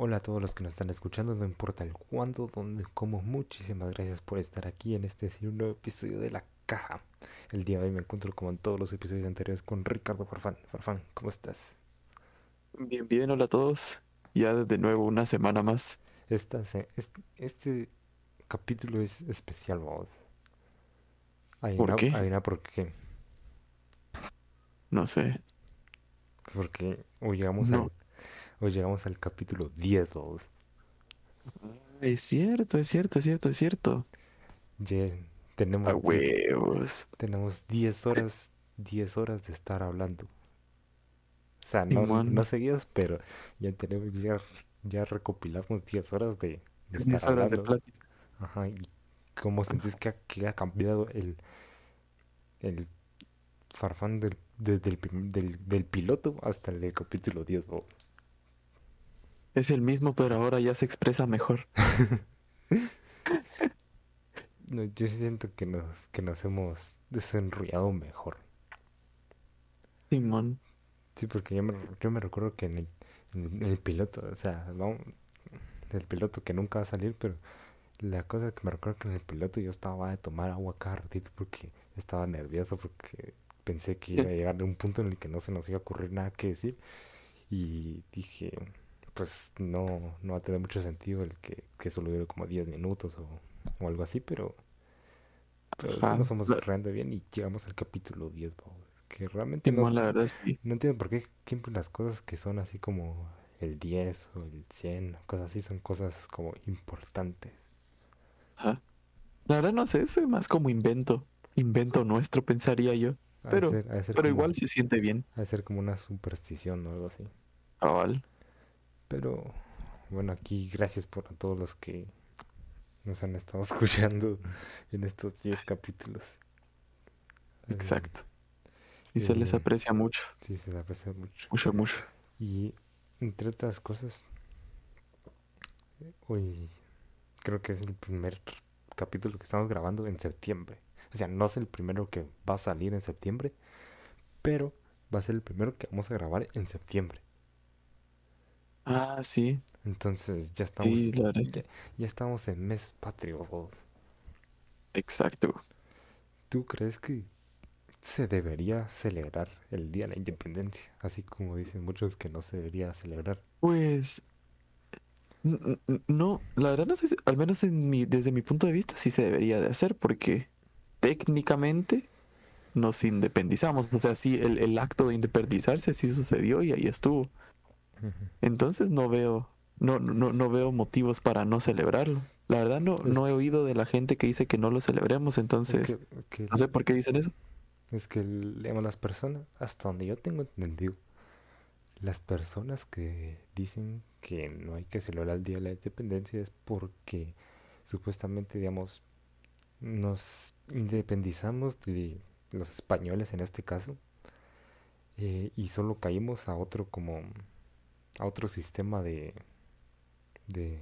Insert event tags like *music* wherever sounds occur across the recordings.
Hola a todos los que nos están escuchando, no importa el cuándo, dónde, cómo, muchísimas gracias por estar aquí en este nuevo episodio de La Caja. El día de hoy me encuentro como en todos los episodios anteriores con Ricardo Farfán. Farfán, ¿cómo estás? Bien, bien, hola a todos. Ya de nuevo una semana más. Esta, este, capítulo es especial, vamos. ¿Por qué? Adivina por qué. No sé. Porque hoy llegamos al Hoy llegamos al capítulo 10, vamos. Es cierto, es cierto, es cierto, es cierto. Ya tenemos. A huevos. Tenemos 10 horas, 10 horas de estar hablando. O sea, no, no seguidas, pero ya tenemos, ya, ya recopilamos 10 horas de, de 10 horas de plática. Ajá, y cómo sentís que ha, que ha cambiado el, el farfán del, del, del, del, piloto hasta el capítulo 10, vos. Es el mismo, pero ahora ya se expresa mejor. *laughs* no, yo siento que nos, que nos hemos desenrollado mejor. Simón. Sí, porque yo me, yo me recuerdo que en el, piloto, o sea, no, el piloto que nunca va a salir, pero la cosa es que me recuerdo que en el piloto yo estaba de tomar agua cada ratito porque estaba nervioso, porque pensé que iba a llegar a un punto en el que no se nos iba a ocurrir nada que decir. Y dije, pues no, no va a tener mucho sentido el que, que solo dure como 10 minutos o, algo así, pero, pero nos fuimos cerrando bien y llegamos al capítulo 10, que realmente no, la verdad, no entiendo por qué siempre las cosas que son así como el 10 o el 100, cosas así, son cosas como importantes. Ajá. La verdad no sé, es más como invento, invento nuestro pensaría yo. Pero, pero igual se siente bien. A ser como una superstición o algo así. Cabal. Pero bueno, aquí gracias por a todos los que nos han estado *laughs* escuchando en estos 10 capítulos. Exacto. Y se les eh, aprecia mucho. Sí, se les aprecia mucho. Mucho, mucho. Y entre otras cosas, hoy creo que es el primer capítulo que estamos grabando en septiembre. O sea, no es el primero que va a salir en septiembre, pero va a ser el primero que vamos a grabar en septiembre. Ah, sí. Entonces ya estamos, ya, estamos en mes patrio. Exacto. ¿Tú crees que se debería celebrar el Día de la Independencia? Así como dicen muchos que no se debería celebrar. Pues no, la verdad no sé, al menos en mi, desde mi punto de vista sí se debería de hacer porque técnicamente nos independizamos. O sea, sí, el, el acto de independizarse sí sucedió y ahí estuvo. Entonces no veo, no, no, no veo motivos para no celebrarlo. La verdad no, no he oído de la gente que dice que no lo celebremos, entonces no sé por qué dicen eso. Es que leemos las personas, hasta donde yo tengo entendido, las personas que dicen que no hay que celebrar el Día de la Independencia es porque supuestamente, digamos, nos independizamos de los españoles en este caso eh, y solo caímos a otro como a otro sistema de, de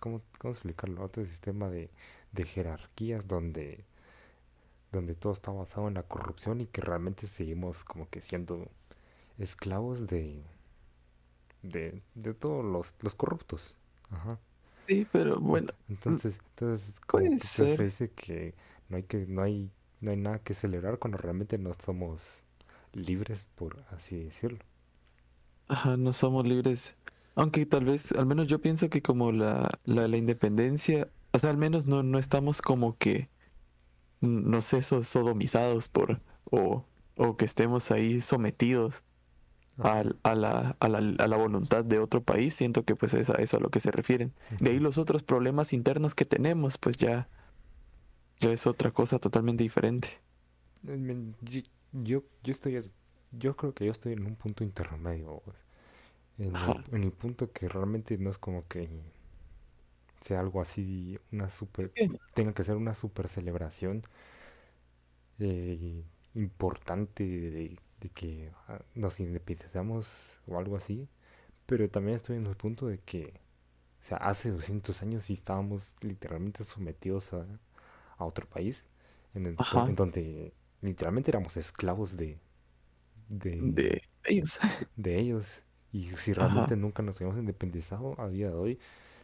¿cómo, cómo explicarlo? Otro sistema de, de jerarquías donde, donde todo está basado en la corrupción y que realmente seguimos como que siendo esclavos de, de, de todos los, los corruptos. Ajá. Sí, pero bueno. Entonces, entonces, como se dice que no hay que, no hay, no hay nada que celebrar cuando realmente no somos libres, por así decirlo. Ajá, no somos libres. Aunque tal vez, al menos yo pienso que como la, la, la independencia, o sea, al menos no, no estamos como que, no sé, sodomizados por, o, o que estemos ahí sometidos a, a, la, a, la, a, la, voluntad de otro país, siento que pues es a eso a lo que se refieren. De ahí los otros problemas internos que tenemos, pues ya, ya es otra cosa totalmente diferente. Yo, yo estoy yo creo que yo estoy en un punto intermedio. En el, punto que realmente no es como que sea algo así, una super. tenga que ser una super celebración eh, importante de, que ah, nos independizamos o algo así. Pero también estoy en el punto de que, o sea, hace 200 años sí estábamos literalmente sometidos a, a otro país, en, el, en donde literalmente éramos esclavos de, de, ellos. *laughs* De ellos. Y si realmente nunca nos hubiéramos independizado a día de hoy,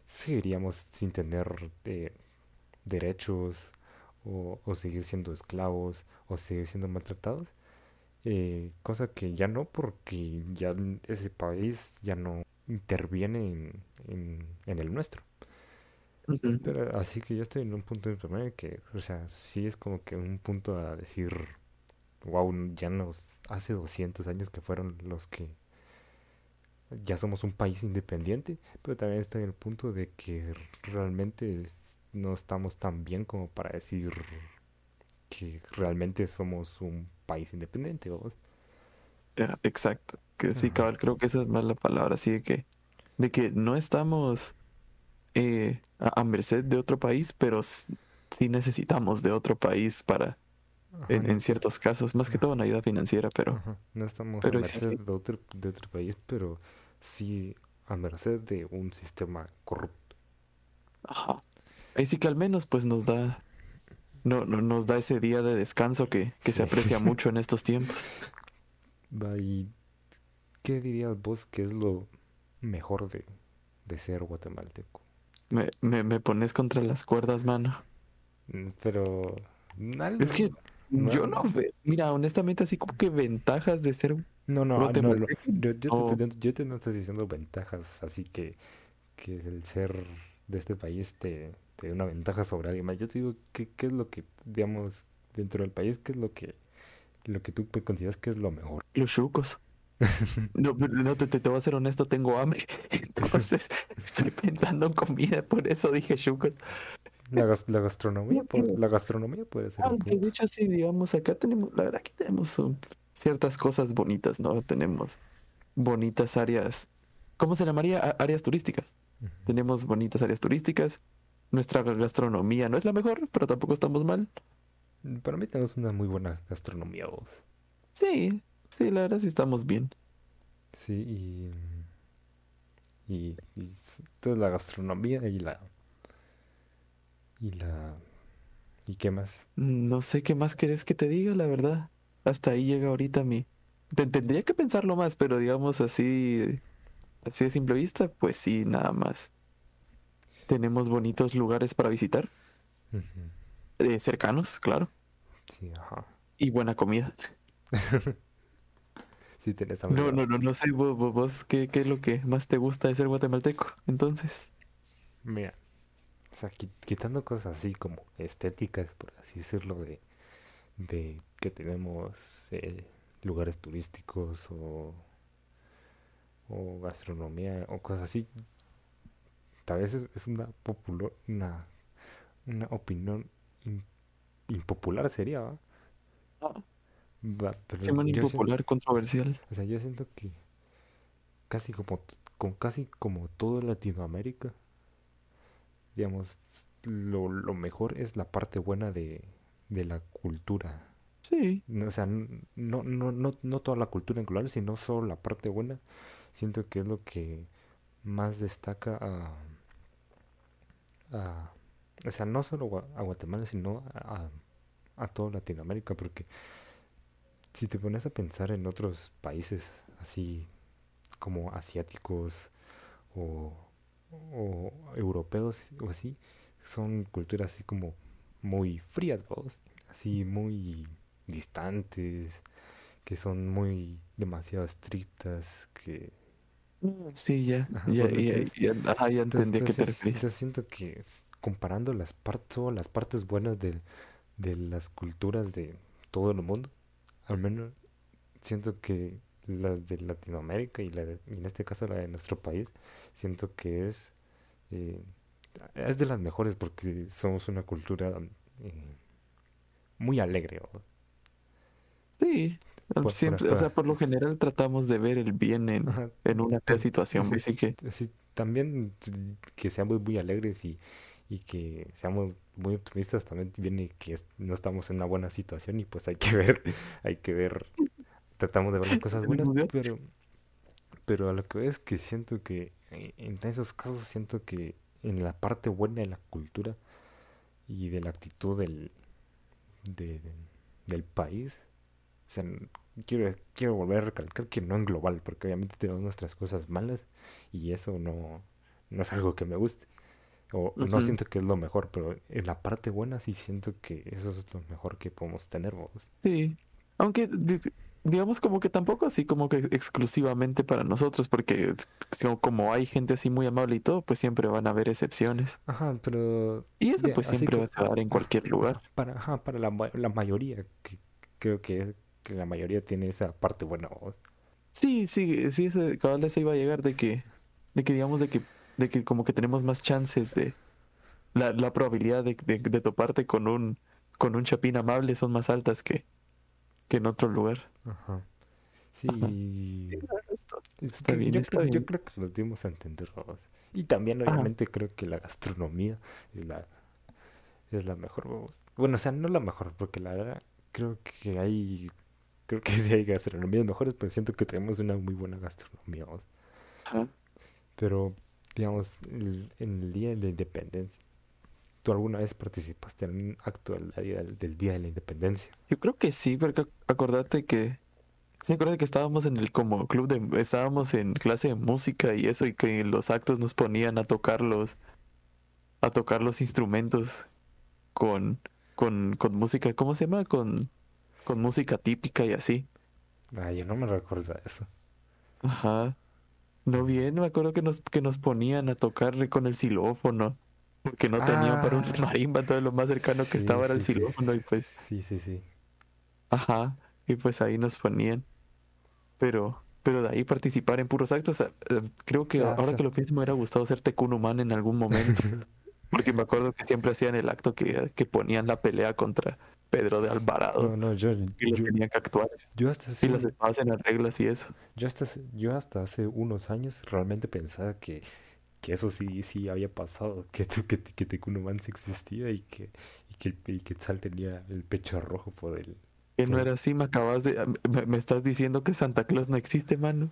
seguiríamos sin tener eh, derechos o, o, seguir siendo esclavos o seguir siendo maltratados. Eh, cosa que ya no porque ya ese país ya no interviene en, en, el nuestro. Pero así que yo estoy en un punto de que, o sea, sí es como que un punto a decir, wow, ya nos hace 200 años que fueron los que ya somos un país independiente, pero también estoy en el punto de que realmente no estamos tan bien como para decir que realmente somos un país independiente. exacto. Que sí, cabal, creo que esa es más la palabra, así de que, de que no estamos eh, a, merced de otro país, pero sí necesitamos de otro país para, en, ciertos casos, más que todo en ayuda financiera, pero... No estamos a merced de, otro, de otro país, pero sí a merced de un sistema corrupto. Ajá. Ahí sí que al menos pues nos da no, no nos da ese día de descanso que, se aprecia *laughs* mucho en estos tiempos. ¿Y qué dirías vos que es lo mejor de, de ser guatemalteco? Me, me, me, pones contra las cuerdas, mano. Mm, pero... Es que yo no... Mira, honestamente así como que ventajas de ser... No, no, no, Yo, yo, te, yo, te, no estoy diciendo ventajas, así que, que el ser de este país te, te una ventaja sobre alguien más. Yo te digo, ¿qué, ¿qué, es lo que, digamos, dentro del país, qué es lo que, lo que tú consideras que es lo mejor? Los chucos. *laughs* no, no te, te, voy a ser honesto, tengo hambre. *laughs* Entonces estoy pensando en comida, por eso dije chucos. La, la gastronomía, la gastronomía puede ser. Aunque de hecho sí, digamos, acá tenemos, la verdad que tenemos ciertas cosas bonitas, ¿no? Tenemos bonitas áreas, ¿cómo se llamaría? áreas turísticas. Tenemos bonitas áreas turísticas, nuestra gastronomía no es la mejor, pero tampoco estamos mal. Para mí tenemos una muy buena gastronomía vos. Sí, sí, la verdad sí estamos bien. Sí, y, y, y toda la gastronomía y la... Y la... ¿Y qué más? No sé qué más querés que te diga, la verdad. Hasta ahí llega ahorita mi... Tendría que pensarlo más, pero digamos así... Así de simple vista, pues sí, nada más. Tenemos bonitos lugares para visitar. Eh, cercanos, claro. Sí, ajá. Y buena comida. *laughs* sí, tenés No, no, no, no sé, vos, vos ¿qué, ¿qué, es lo que más te gusta de ser guatemalteco? Entonces. Mira, o sea, quitando cosas así como estéticas, por así decirlo, de, de que tenemos eh, lugares turísticos o, o gastronomía o cosas así, tal vez es, una popular, una, una opinión impopular sería, ¿va? Ah. impopular, controversial. O sea, yo siento que casi como con casi como toda Latinoamérica, digamos, lo, lo mejor es la parte buena de, de la cultura. Sí. O sea, no, no, no, no toda la cultura en global, sino solo la parte buena. Siento que es lo que más destaca a, o sea, no solo a Guatemala, sino a, a toda Latinoamérica, porque si te pones a pensar en otros países así como asiáticos o, o europeos o así, son culturas así como muy frías, así muy distantes, que son muy demasiado estrictas, que Sí, ya, ya, ya, ya, entendí que te Yo siento que comparando las, partes las partes buenas de, de las culturas de todo el mundo, al menos siento que las de Latinoamérica y, la en este caso la de nuestro país, siento que es, eh, es de las mejores porque somos una cultura eh, muy alegre. Sí, Siempre, o sea, por lo general tratamos de ver el bien en, en una situación, así que... también que seamos muy alegres y, y que seamos muy optimistas también viene que no estamos en una buena situación y pues hay que ver, *laughs* hay que ver, tratamos de ver las cosas *laughs* buenas, pero, pero a lo que veo es que siento que en esos casos siento que en la parte buena de la cultura y de la actitud del, del país, o sea, quiero, quiero volver a recalcar que no en global, porque obviamente tenemos nuestras cosas malas y eso no, no es algo que me guste. O no siento que es lo mejor, pero en la parte buena sí siento que eso es lo mejor que podemos tener vos. Sí, aunque digamos como que tampoco así como que exclusivamente para nosotros, porque como hay gente así muy amable y todo, pues siempre van a haber excepciones. Ajá, pero... Y eso pues siempre va a dar en cualquier lugar. Para, ajá, para la, la mayoría, que creo que, que, la mayoría tiene esa parte buena. Sí, sí, sí, ese, cada vez iba a llegar de que, de que digamos de que, de que como que tenemos más chances de... La, la probabilidad de, de toparte con un, con un chapín amable son más altas que que en otro lugar. Ajá. Sí. Está bien, yo, creo, yo creo que nos dimos a entender. Y también, obviamente, creo que la gastronomía es la, es la mejor. Bueno, o sea, no la mejor, porque la verdad, creo que hay. Creo que *laughs* sí hay gastronomías mejores, pero siento que tenemos una muy buena gastronomía. Ajá. Pero, digamos, en el Día de la Independencia, ¿Tú alguna vez participaste en un acto del, del, Día de la Independencia? Yo creo que sí, porque acordate que... Sí, acuérdate que estábamos en el como club de... Estábamos en clase de música y eso, y que en los actos nos ponían a tocar los... A tocar los instrumentos con... Con, con música, ¿cómo se llama? Con, con música típica y así. Ah, yo no me recuerdo eso. Ajá. No bien, me acuerdo que nos, que nos ponían a tocar con el xilófono porque no tenían para un ah. marimba, todo lo más cercano que estaba era el xilófono y pues... Sí, sí, sí. Ajá, y pues ahí nos ponían. Pero, pero de ahí participar en puros actos, eh, creo que ahora que lo pienso me hubiera gustado ser Tecunuman en algún momento. *laughs* porque me acuerdo que siempre hacían el acto que, que ponían la pelea contra Pedro de Alvarado. No, no, yo... Y yo, tenían que actuar. Yo hasta hace... Y las hacen las reglas y eso. Yo hasta, yo hasta hace unos años realmente pensaba que que eso sí, sí había pasado, que, que, que Tecunuman sí existía y que, y que, y Quetzal tenía el pecho rojo por el... Que no era así, me acabas de... Me, estás diciendo que Santa Claus no existe, mano.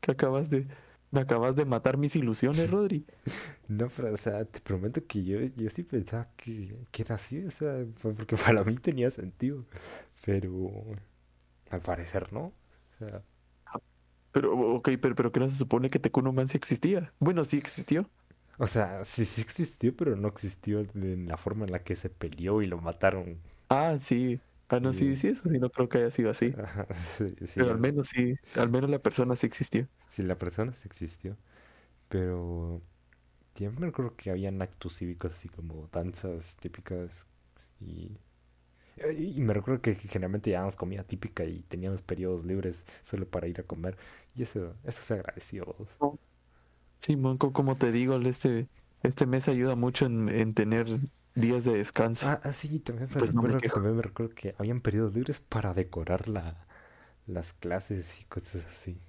Que acabas de... Me acabas de matar mis ilusiones, Rodri. *laughs* no, pero, o sea, te prometo que yo, yo sí pensaba que, que era así, o sea, porque *laughs* para mí tenía sentido. Pero al parecer no. O sea, pero, ok, pero, pero que no se supone que Tecunuman sí existía. Bueno, sí existió. O sea, sí, sí existió, pero no existió en la forma en la que se peleó y lo mataron. Ah, sí. Ah, no, sí, sí, eso sí, no creo que haya sido así. *laughs* pero al menos sí, al menos la persona sí existió. Sí, la persona sí existió. Pero siempre creo que habían actos cívicos así como danzas típicas y y me recuerdo que generalmente llevábamos comida típica y teníamos periodos libres solo para ir a comer. Y eso, eso se agradeció. Sí, Monco, como te digo, este, este mes ayuda mucho en, tener días de descanso. Ah, ah sí, también, pues me recuerdo, que habían periodos libres para decorar la, las clases y cosas así.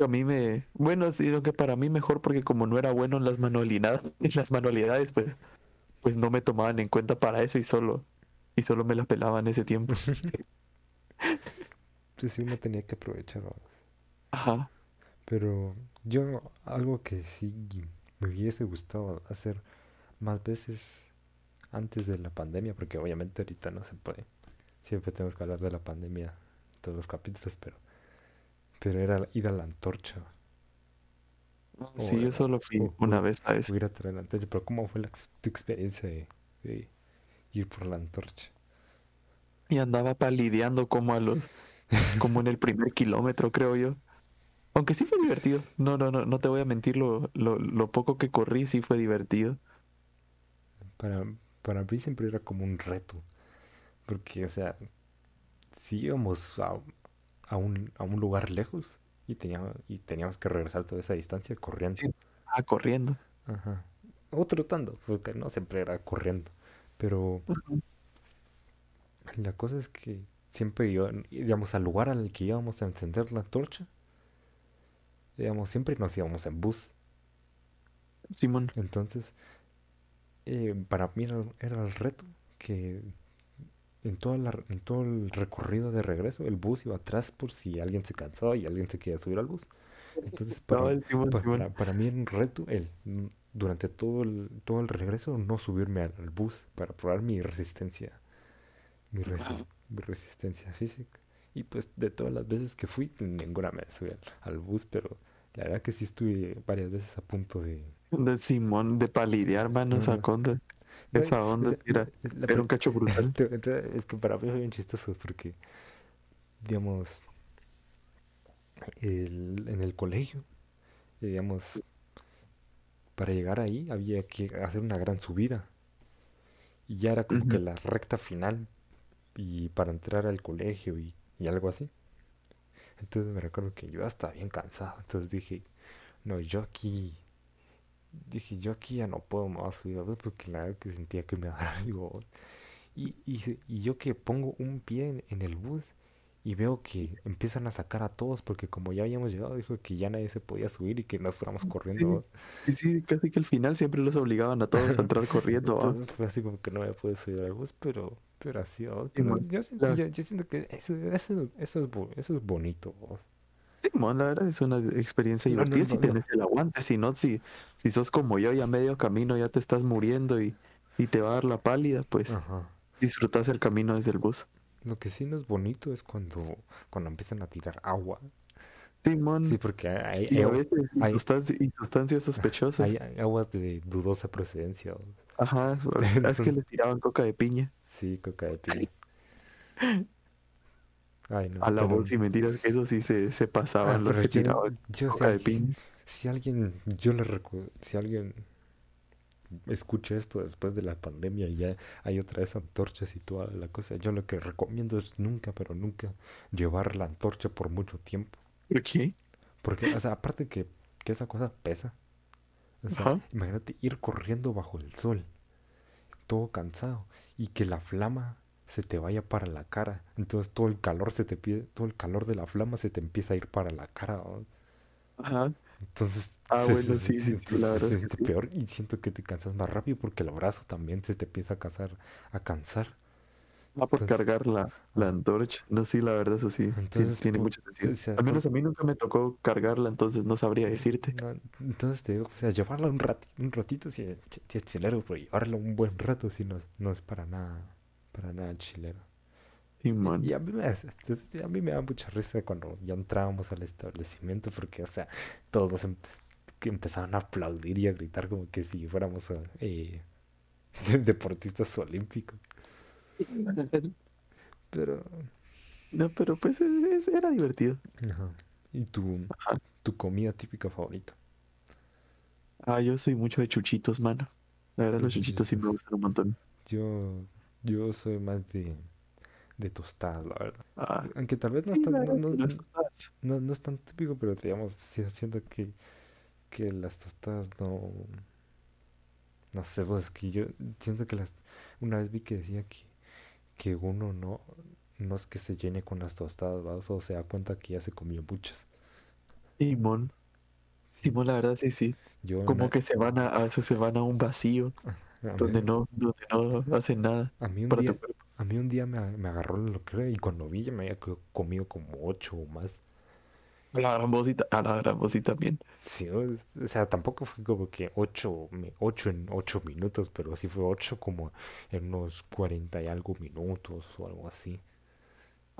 A mí me, bueno, sí, lo que para mí mejor porque como no era bueno en las manualidades, *laughs* en las manualidades, pues, pues no me tomaban en cuenta para eso y solo y solo me la pelaban ese tiempo. *laughs* pues sí, uno tenía que aprovechar. Ajá. Pero yo, algo que sí me hubiese gustado hacer más veces antes de la pandemia, porque obviamente ahorita no se puede. Siempre tenemos que hablar de la pandemia todos los capítulos, pero, pero era ir a la antorcha. Sí, yo solo fui una vez a eso. Ir a la antorcha, pero ¿cómo fue la, tu experiencia de, ir por la antorcha. Y andaba palideando como a los, como en el primer kilómetro, creo yo. Aunque sí fue divertido. No, no, no, no te voy a mentir, lo, lo, poco que corrí sí fue divertido. Para, para mí siempre era como un reto. Porque, o sea, si íbamos a, a, un, a un lugar lejos y teníamos, y teníamos que regresar toda esa distancia corriendo. Ah, corriendo. Ajá. O trotando, porque no siempre era corriendo. Pero la cosa es que siempre íbamos al lugar al que íbamos a encender la torcha, digamos, siempre nos íbamos en bus. Simón. Entonces, eh, para mí era, el reto que en, toda la, en todo el recorrido de regreso el bus iba atrás por si alguien se cansaba y alguien se quería subir al bus. Entonces, *laughs* para, para mí era un reto el durante todo el, todo el regreso no subirme al, bus para probar mi resistencia, mi, resistencia física. Y pues de todas las veces que fui, ninguna me subí al, al bus, pero la verdad que sí estuve varias veces a punto de... De Simón, de palidear, mano, esa onda. Esa onda era, era un cacho brutal. *laughs* Ent- Entonces, es que para mí fue bien chistoso porque, digamos, el- en el colegio, digamos, para llegar ahí había que hacer una gran subida y ya era como que la recta final y para entrar al colegio y, y algo así. Entonces me recuerdo que yo estaba bien cansado, entonces dije, no, yo aquí, dije, yo aquí ya no puedo más subir, porque la verdad que sentía que me *laughs* daba algo. Y, y, y yo que pongo un pie en, en el bus y veo que empiezan a sacar a todos porque como ya habíamos llegado, dijo que ya nadie se podía subir y que nos fuéramos corriendo. Sí, sí, casi que al final siempre los obligaban a todos a entrar *laughs* corriendo. fue así como que no me pude subir al bus, pero, pero así. Sí, Pero yo, siento, yo, yo siento que eso, eso, eso es, eso es bonito. ¿va? Simón, la verdad es una experiencia No, divertida si no, no. tenés el aguante, si no, si, si sos como yo y a medio camino ya te estás muriendo y, y te va a dar la pálida, pues Ajá. disfrutas el camino desde el bus. Lo que sí no es bonito es cuando, cuando empiezan a tirar agua. Simón, Sí, porque hay, y hay, a veces hay- sustanci- y sustancias *laughs* sospechosas. hay- aguas de dudosa procedencia. Ajá, *laughs* es que les tiraban coca de piña Sí, coca de piña. *laughs* Ay, no, a la pero- bolsa y mentiras que eso sí se, se ah, pasaban los pero que tiraban yo si coca de alguien- piña. Si alguien, yo le recuerdo, si alguien escucha esto después de la pandemia y ya hay otra vez antorchas y toda la cosa, yo lo que recomiendo es nunca, pero nunca llevar la antorcha por mucho tiempo. ¿Por qué? Porque, o sea, aparte que, que esa cosa pesa. O sea, Ajá. imagínate ir corriendo bajo el sol, todo cansado, y que la flama se te vaya para la cara. Entonces todo el calor se te pide, todo el calor de la flama se te empieza a ir para la cara. ¿no? Ajá. Entonces, Ah, se, bueno, sí, sí, se- la siente sí. peor y siento que te cansas más rápido porque el brazo también se te empieza a cansar, a cansar. Ah, por Entonces- cargar la, la antorcha. No, sí, la verdad, eso sí. tiene- Entonces, tiene por- mucho sentido. Al menos a mí nunca me tocó cargarla, entonces no sabría decirte. No, entonces te digo, o sea, llevarla un ratito, un ratito sí es, ch- sí es chilero, pero llevarla un buen rato sí no, no es para nada, para nada chilero. Sí, Y, man. y a mí me, a mí me da mucha risa cuando ya entrábamos al establecimiento porque, o sea, todos nos em- que empezaban a aplaudir y a gritar como que si fuéramos eh, *laughs* deportistas olímpicos. *laughs* Pero, No, pero pues es- es- era divertido. ajá. ¿Y tu, Ajá. tu comida típica favorita? Ah, yo soy mucho de chuchitos, mano. La verdad, los chuchitos sí me gustan un montón. Yo, yo soy más de, de tostadas, la verdad. Ah, Aunque tal vez no sí, es tan, la no, no- no- es tan típico, pero digamos, siento que, que las tostadas no... No sé, pues que yo siento que las... Una vez vi que decía que, que uno no, no es que se llene con las tostadas. O se da cuenta que ya se comió muchas. Simón. Simón, la verdad, sí, sí. yo Como una- que se van a, a veces se van a un vacío *laughs* a mí, donde no, donde no hacen nada a mí un para día, tu a mí un día me, me agarró la locura y cuando vi ya me había co- comido como ocho o más. A la gran vocita, a la gran vocita también. Sí, o sea, tampoco fue como que ocho, me- ocho en ocho minutos, pero sí fue ocho como en unos cuarenta y algo minutos o algo así.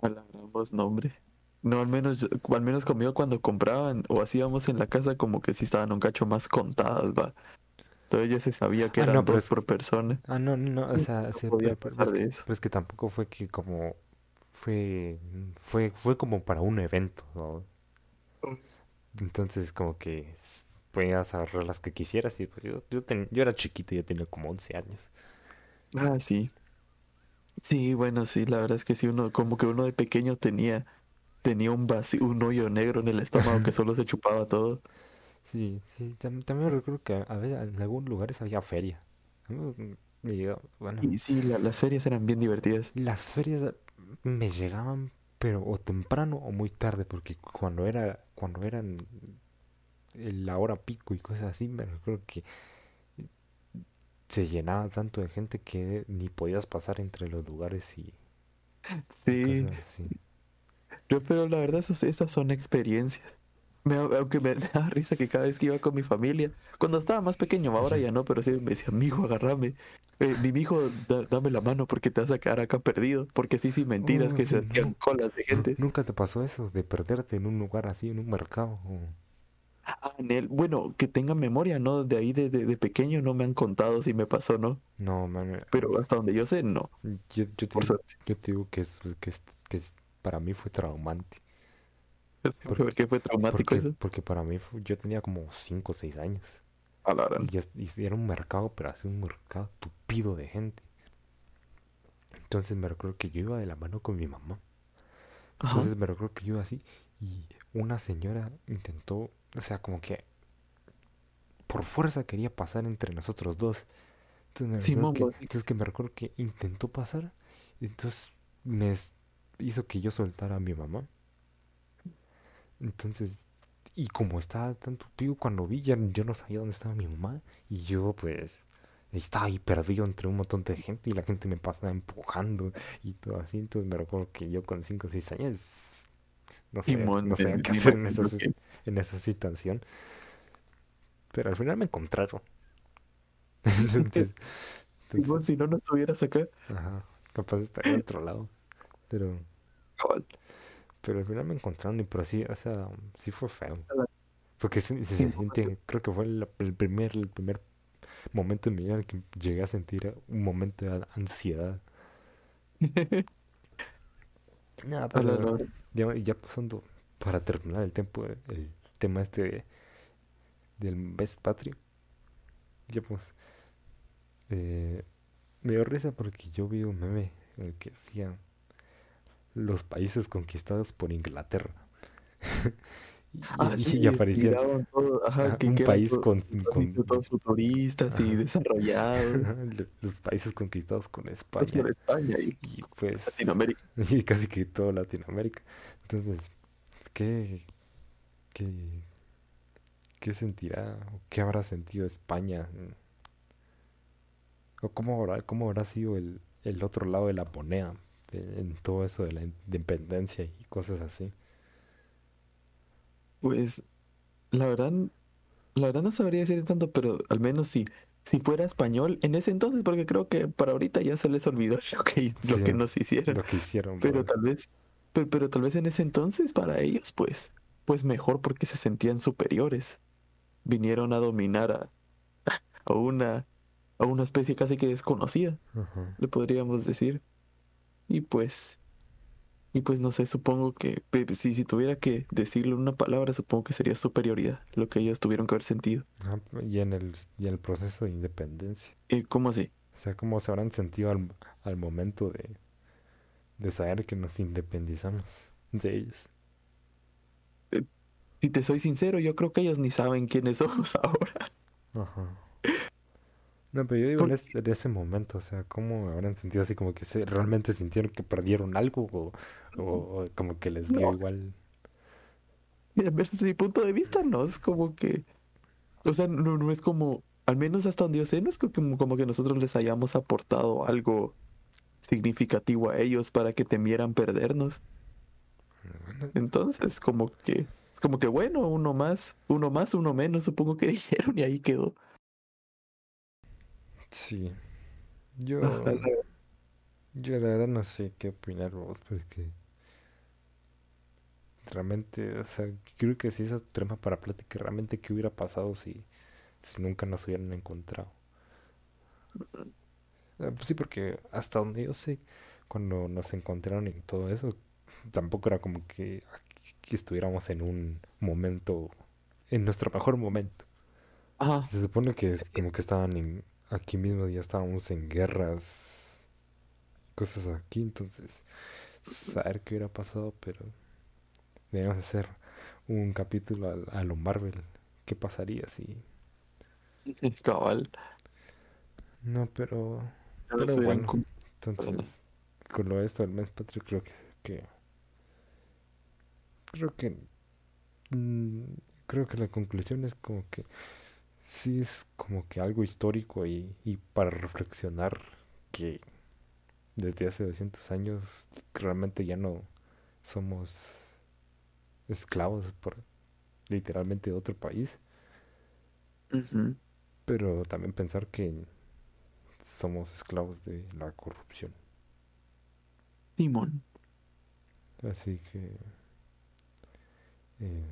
A la gran voz, no, hombre. No, al menos, al menos conmigo cuando compraban o hacíamos en la casa como que sí estaban un cacho más contadas, va. Entonces ya se sabía que Ah, eran no, dos es- por persona. Ah, no, no, o sea, No sí, podía pero, pasar es de eso. pero es que tampoco fue que como fue, fue, fue como para un evento, ¿no? Entonces como que podías agarrar las que quisieras y pues yo, yo, ten- yo era chiquito, yo tenía como 11 años. Ah, sí. Sí, bueno, sí, la verdad es que sí, uno, como que uno de pequeño tenía, tenía un vacío, un hoyo negro en el estómago que *laughs* solo se chupaba todo. Sí, sí, tam- también recuerdo que a veces en algunos lugares había feria. Bueno, Y sí, la- las ferias eran bien divertidas. las ferias me llegaban, pero o temprano o muy tarde, porque cuando era, cuando eran la hora pico y cosas así, me recuerdo que se llenaba tanto de gente que ni podías pasar entre los lugares y, Sí, cosas así. yo, pero la verdad esas, esas son experiencias. Me, aunque me *laughs* da risa que cada vez que iba con mi familia, cuando estaba más pequeño, ahora ya no, pero sí me decía, mijo, agarrame. Eh, mi hijo, dame la mano porque te vas a quedar acá perdido. Porque sí, sí, mentiras Oh, que se hacían no. colas de gente. ¿Nunca te pasó eso de perderte en un lugar así, en un mercado? O- Ah, en el- bueno, que tenga memoria, ¿no? De ahí de, de, de pequeño no me han contado si me pasó, ¿no? No, man, Pero hasta donde yo sé, no. yo, yo te, digo- yo te digo que, es, que, es, que es- para mí fue traumante. *laughs* ¿Por qué fue traumático Porque, eso? porque para mí fue- yo tenía como 5 o 6 años. A la. Y, era un mercado, pero así un mercado tupido de gente. Entonces me recuerdo que yo iba de la mano con mi mamá. Ajá. Entonces me recuerdo que yo iba así y una señora intentó, o sea, como que por fuerza quería pasar entre nosotros dos. Entonces me vos. que, entonces que me recuerdo que intentó pasar entonces me hizo que yo soltara a mi mamá. Entonces, y como estaba tan tupido cuando vi, ya yo no sabía dónde estaba mi mamá y yo pues estaba ahí perdido entre un montón de gente y la gente me pasaba empujando y todo así. Entonces me recuerdo que yo con 5 o 6 años no Simón, no sabía me- qué hacer en esa, en esa situación. Pero al final me encontraron. *laughs* *laughs* Entonces, entonces, si no, no estuvieras acá. ajá, capaz estaría al otro lado. Pero. Pero al final me encontraron y pero sí, o sea, sí fue feo. Porque se siente, creo que fue el, el primer, el primer momento en mi vida en el que llegué a sentir un momento de ansiedad. *laughs* Nada, pero ya, ya pasando para terminar el tiempo, el tema este de- del mes patrio. Ya pues, eh, me dio risa porque yo vi un meme en el que decía los países conquistados por Inglaterra. y, *laughs* Ah, y- sí, y aparecía todo, ajá, ajá, que, un país todo- con, con- todos futuristas y Ajá. desarrollados. *laughs* lo- los países conquistados con Es España por España y y pues Latinoamérica. *laughs* y casi que toda Latinoamérica. Entonces, ¿qué, qué, qué sentirá o qué habrá sentido España? ¿O cómo habrá, cómo habrá sido el, el otro lado de la moneda en todo eso de la independencia y cosas así? Pues, la verdad, la verdad no sabría decir tanto, pero al menos si, si fuera español en ese entonces, porque creo que para ahorita ya se les olvidó *laughs* lo que, lo Sí, que nos hicieron. Lo que hicieron, Pero bro. tal vez, pero, pero tal vez en ese entonces para ellos, pues, pues mejor porque se sentían superiores. Vinieron a dominar a, *laughs* a una, a una especie casi que desconocida, le podríamos decir. Y pues, y pues no sé, supongo que si, si tuviera que decirle una palabra, supongo que sería superioridad, lo que ellos tuvieron que haber sentido. Ajá, Y en el, y en el proceso de independencia. Eh, ¿Cómo así? O sea, cómo se habrán sentido al, al momento de, de saber que nos independizamos de ellos. Si te soy sincero, yo creo que ellos ni saben quiénes somos *laughs* ahora. Ajá. No, pero yo digo Porque- este- en ese momento, o sea, ¿cómo habrán sentido así como que se, realmente sintieron que perdieron algo o, o- o como que les dio No. igual? Mira, desde mi punto de vista, no es como que, o sea, no, no es como, al menos hasta donde yo sé, no es como, como que nosotros les hayamos aportado algo significativo a ellos para que temieran perdernos. Entonces, como que, es como que bueno, uno más, uno más, uno menos, supongo que *laughs* dijeron y ahí quedó. Sí. Yo, la- yo la verdad no sé qué opinar vos, porque realmente, o sea, creo que sí es otro tema para plática, realmente qué hubiera pasado si, si nunca nos hubieran encontrado. Ah, pues sí, porque hasta donde yo sé, cuando nos encontraron y todo eso, tampoco era como que, que estuviéramos en un momento, en nuestro mejor momento. Ajá. Se supone que como que estaban en, aquí mismo, ya estábamos en guerras, cosas aquí, entonces, saber qué hubiera pasado, pero debemos hacer un capítulo a, a lo Marvel. ¿Qué pasaría si... *laughs* Cabal. No, pero... No Pero bueno. Entonces, con lo de esto del mes patrio, creo que, que creo que mm, creo que la conclusión es como que sí es como que algo histórico y, y para reflexionar que desde hace 200 años realmente ya no somos esclavos por literalmente de otro país, pero también pensar que somos esclavos de la corrupción. Simón. Así que eh,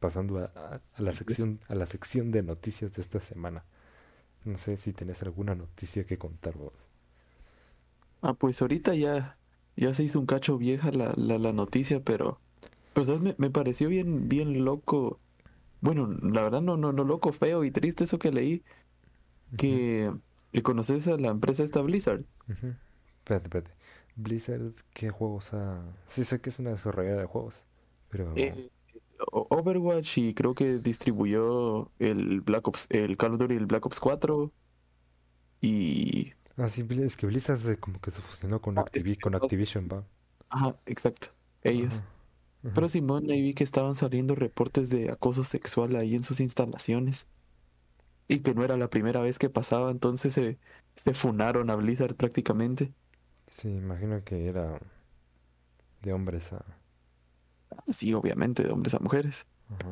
pasando a, a- a la *laughs* sección a la sección de noticias de esta semana. No sé si tenés alguna noticia que contar vos. Ah, pues ahorita ya, ya se hizo un cacho vieja la, la, la noticia, pero pues ¿sabes? me, me pareció bien, bien loco. Bueno, la verdad no, no, no loco, feo y triste eso que leí, que, que conoces a la empresa esta Blizzard. Espérate, espérate. Blizzard, ¿qué juegos ha...? Sí sé que es una desarrolladora de juegos, pero... Eh, Overwatch y creo que distribuyó el Black Ops, el Call of Duty, el Black Ops 4 y... Ah, sí, Bli- es que Blizzard se- como que se fusionó con, Ah, Activi- con Activision, va. Ajá, exacto, ellos. Ajá, ajá. Pero Simón, ahí vi que estaban saliendo reportes de acoso sexual ahí en sus instalaciones. Y que no era la primera vez que pasaba, entonces se, se funaron a Blizzard prácticamente. Sí, imagino que era de hombres a... Sí, obviamente, de hombres a mujeres. Ajá.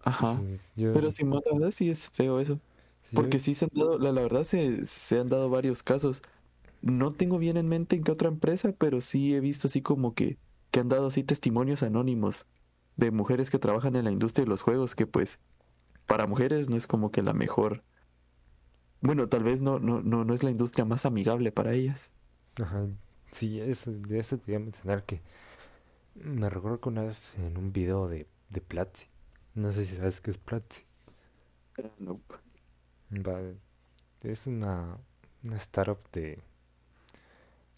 Ajá. Sí, yo, Pero Simón, la verdad sí es feo eso. sí, Porque yo- sí se han dado, la, la verdad se, se han dado varios casos. No tengo bien en mente en qué otra empresa, pero sí he visto así como que, que han dado así testimonios anónimos de mujeres que trabajan en la industria de los juegos, que pues para mujeres no es como que la mejor. Bueno, tal vez no, no, no, no es la industria más amigable para ellas. Ajá. Sí, eso, de eso te iba a mencionar que me recuerdo que una vez en un video de, de Platzi, no sé si sabes qué es Platzi, No. va, es una, una startup de,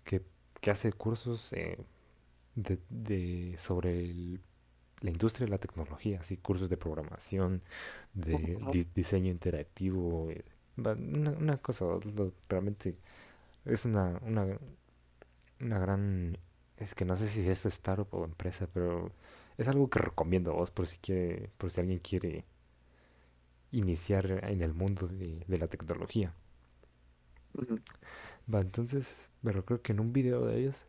que, que hace cursos eh, de, de- sobre el- la industria de la tecnología, así cursos de programación, de di- diseño interactivo, eh, una, una cosa, lo- realmente es una, una, una gran, es que no sé si es startup o empresa, pero es algo que recomiendo a vos por si quiere, por si alguien quiere iniciar en el mundo de, de la tecnología. Va, entonces, pero creo que en un video de ellos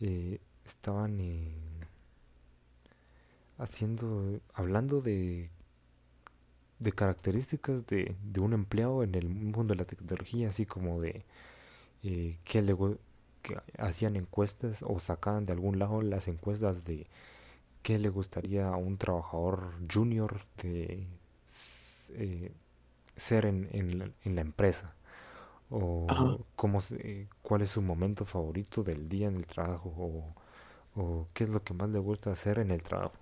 eh, estaban eh, haciendo, hablando de, de características de, de un empleado en el mundo de la tecnología, así como de eh, que le que hacían encuestas o sacaban de algún lado las encuestas de qué le gustaría a un trabajador junior de eh, ser en, en la, en la empresa o Ajá. cómo cuál es su momento favorito del día en el trabajo o, o qué es lo que más le gusta hacer en el trabajo.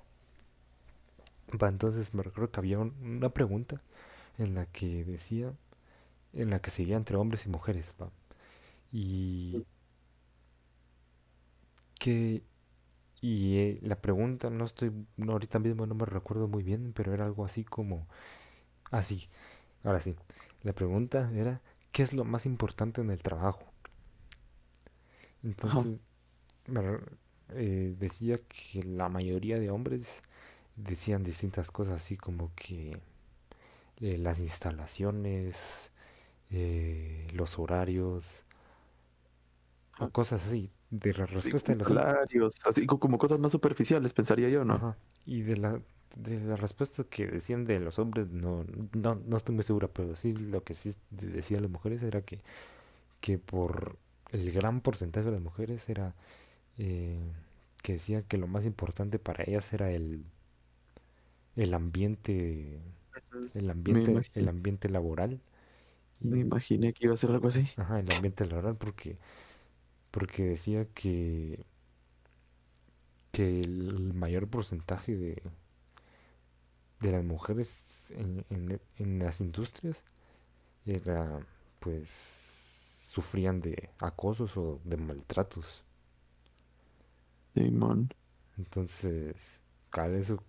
Va, entonces me recuerdo que había un- una pregunta en la que decía, en la que se veía entre hombres y mujeres, va. Y que y eh, la pregunta no estoy no, ahorita mismo no me recuerdo muy bien, pero era algo así como así. Ahora sí. La pregunta era ¿qué es lo más importante en el trabajo? Entonces me eh, decía que la mayoría de hombres decían distintas cosas así como que eh, las instalaciones, eh, los horarios o Ajá. cosas así. De la Sí, respuesta de los hombres. salarios, así co- como cosas más superficiales, pensaría yo, ¿no? Ajá. Y de la, de la respuesta que decían de los hombres, no, no, no estoy muy segura, pero sí lo que sí de- decían las mujeres era que, que por el gran porcentaje de las mujeres era eh, que decían que lo más importante para ellas era el, el ambiente, el ambiente, el ambiente laboral. me imaginé que iba a ser algo así. ajá, el ambiente laboral porque, porque decía que, que el mayor porcentaje de, de las mujeres en, en- en las industrias era pues sufrían de acosos o de maltratos. Simón. Entonces, cada eso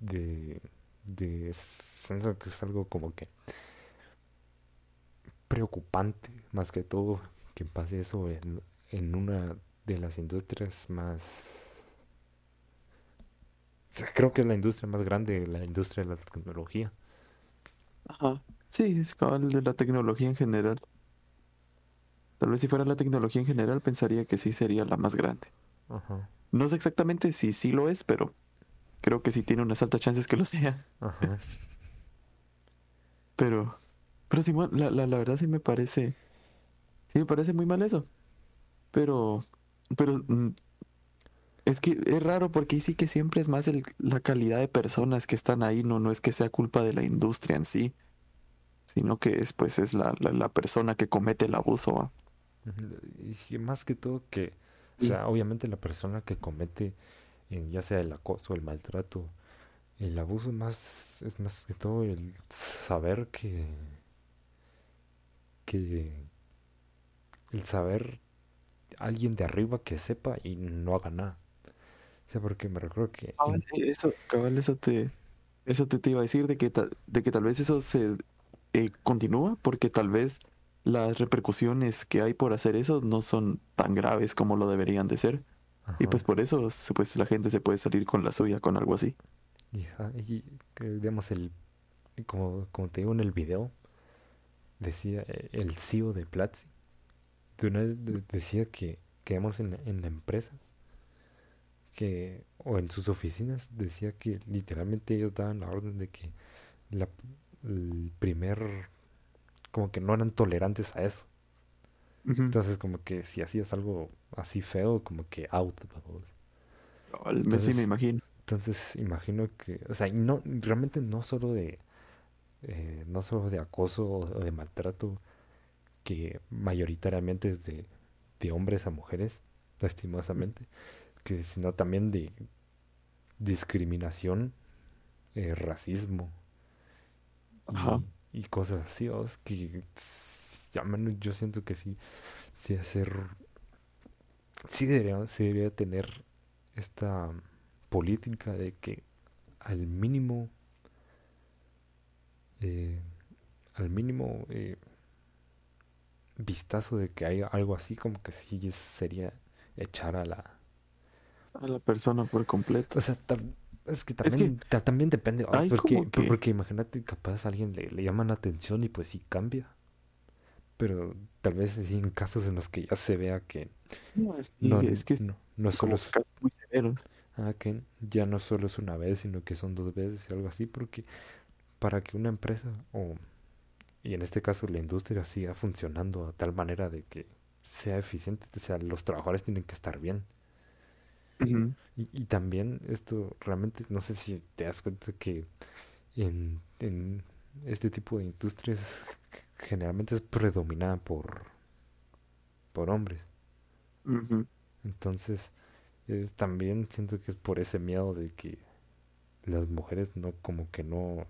de, de siento que es algo como que preocupante más que todo que pase eso en, en una de las industrias más creo que es la industria más grande, la industria de la tecnología. Ajá. Sí, es cabal de la tecnología en general. Tal vez si fuera la tecnología en general, pensaría que sí sería la más grande. Ajá. No sé exactamente si sí lo es, pero creo que sí tiene unas altas chances que lo sea. Ajá. *laughs* Pero, pero sí, bueno, la, la, la verdad sí me parece, sí me parece muy mal eso. Pero, pero mm, es que es raro porque sí que siempre es más el- la calidad de personas que están ahí, no, no es que sea culpa de la industria en sí, sino que es pues es la, la, la persona que comete el abuso, Y más que todo que, o Sí. sea, obviamente la persona que comete, ya sea el acoso, el maltrato, el abuso más, es más que todo el saber que, que, el saber alguien de arriba que sepa y no haga nada. O sea, porque me recuerdo que Cabal, eh, eso, cabal, eso te, eso te, te iba a decir de que, ta- de que tal vez eso se eh, continúa porque tal vez las repercusiones que hay por hacer eso no son tan graves como lo deberían de ser. Y pues por eso pues la gente se puede salir con la suya con algo así. y, digamos, el, como, como te digo en el video, decía eh, el CEO de Platzi, de una vez de- decía que, que digamos, en la, en la empresa, que, o en sus oficinas, decía que literalmente ellos daban la orden de que la, el primer, como que no eran tolerantes a eso. Entonces, como que si hacías algo así feo, como que out. Cabal, me- sí me Entonces, imagino. entonces imagino que, o sea, no, realmente no solo de, eh, no solo de acoso o de maltrato, que mayoritariamente es de, de hombres a mujeres, lastimosamente, que sino también de discriminación, eh, racismo Ajá. y, y cosas así, o que s- ya menos yo siento que sí, sí hacer, sí debería, sí debería tener esta política de que al mínimo, eh, al mínimo eh, vistazo de que hay algo así, como que sí sería echar a la... A la persona por completo. O sea, es que Es que también, ta- también depende, hay porque, que... porque imagínate, capaz a alguien le, le llaman la atención y pues sí cambia, pero tal vez sí en casos en los que ya se vea que No, es, no, es que no, no solo es, casos muy severos. ah, que ya no solo es una vez, sino que son dos veces y algo así, porque para que una empresa o, y en este caso la industria siga funcionando a tal manera de que sea eficiente, o sea, los trabajadores tienen que estar bien. Y, y también esto realmente, no sé si te das cuenta que en, en este tipo de industrias generalmente es predominada por, por hombres. Entonces, es, también siento que es por ese miedo de que las mujeres no, como que no,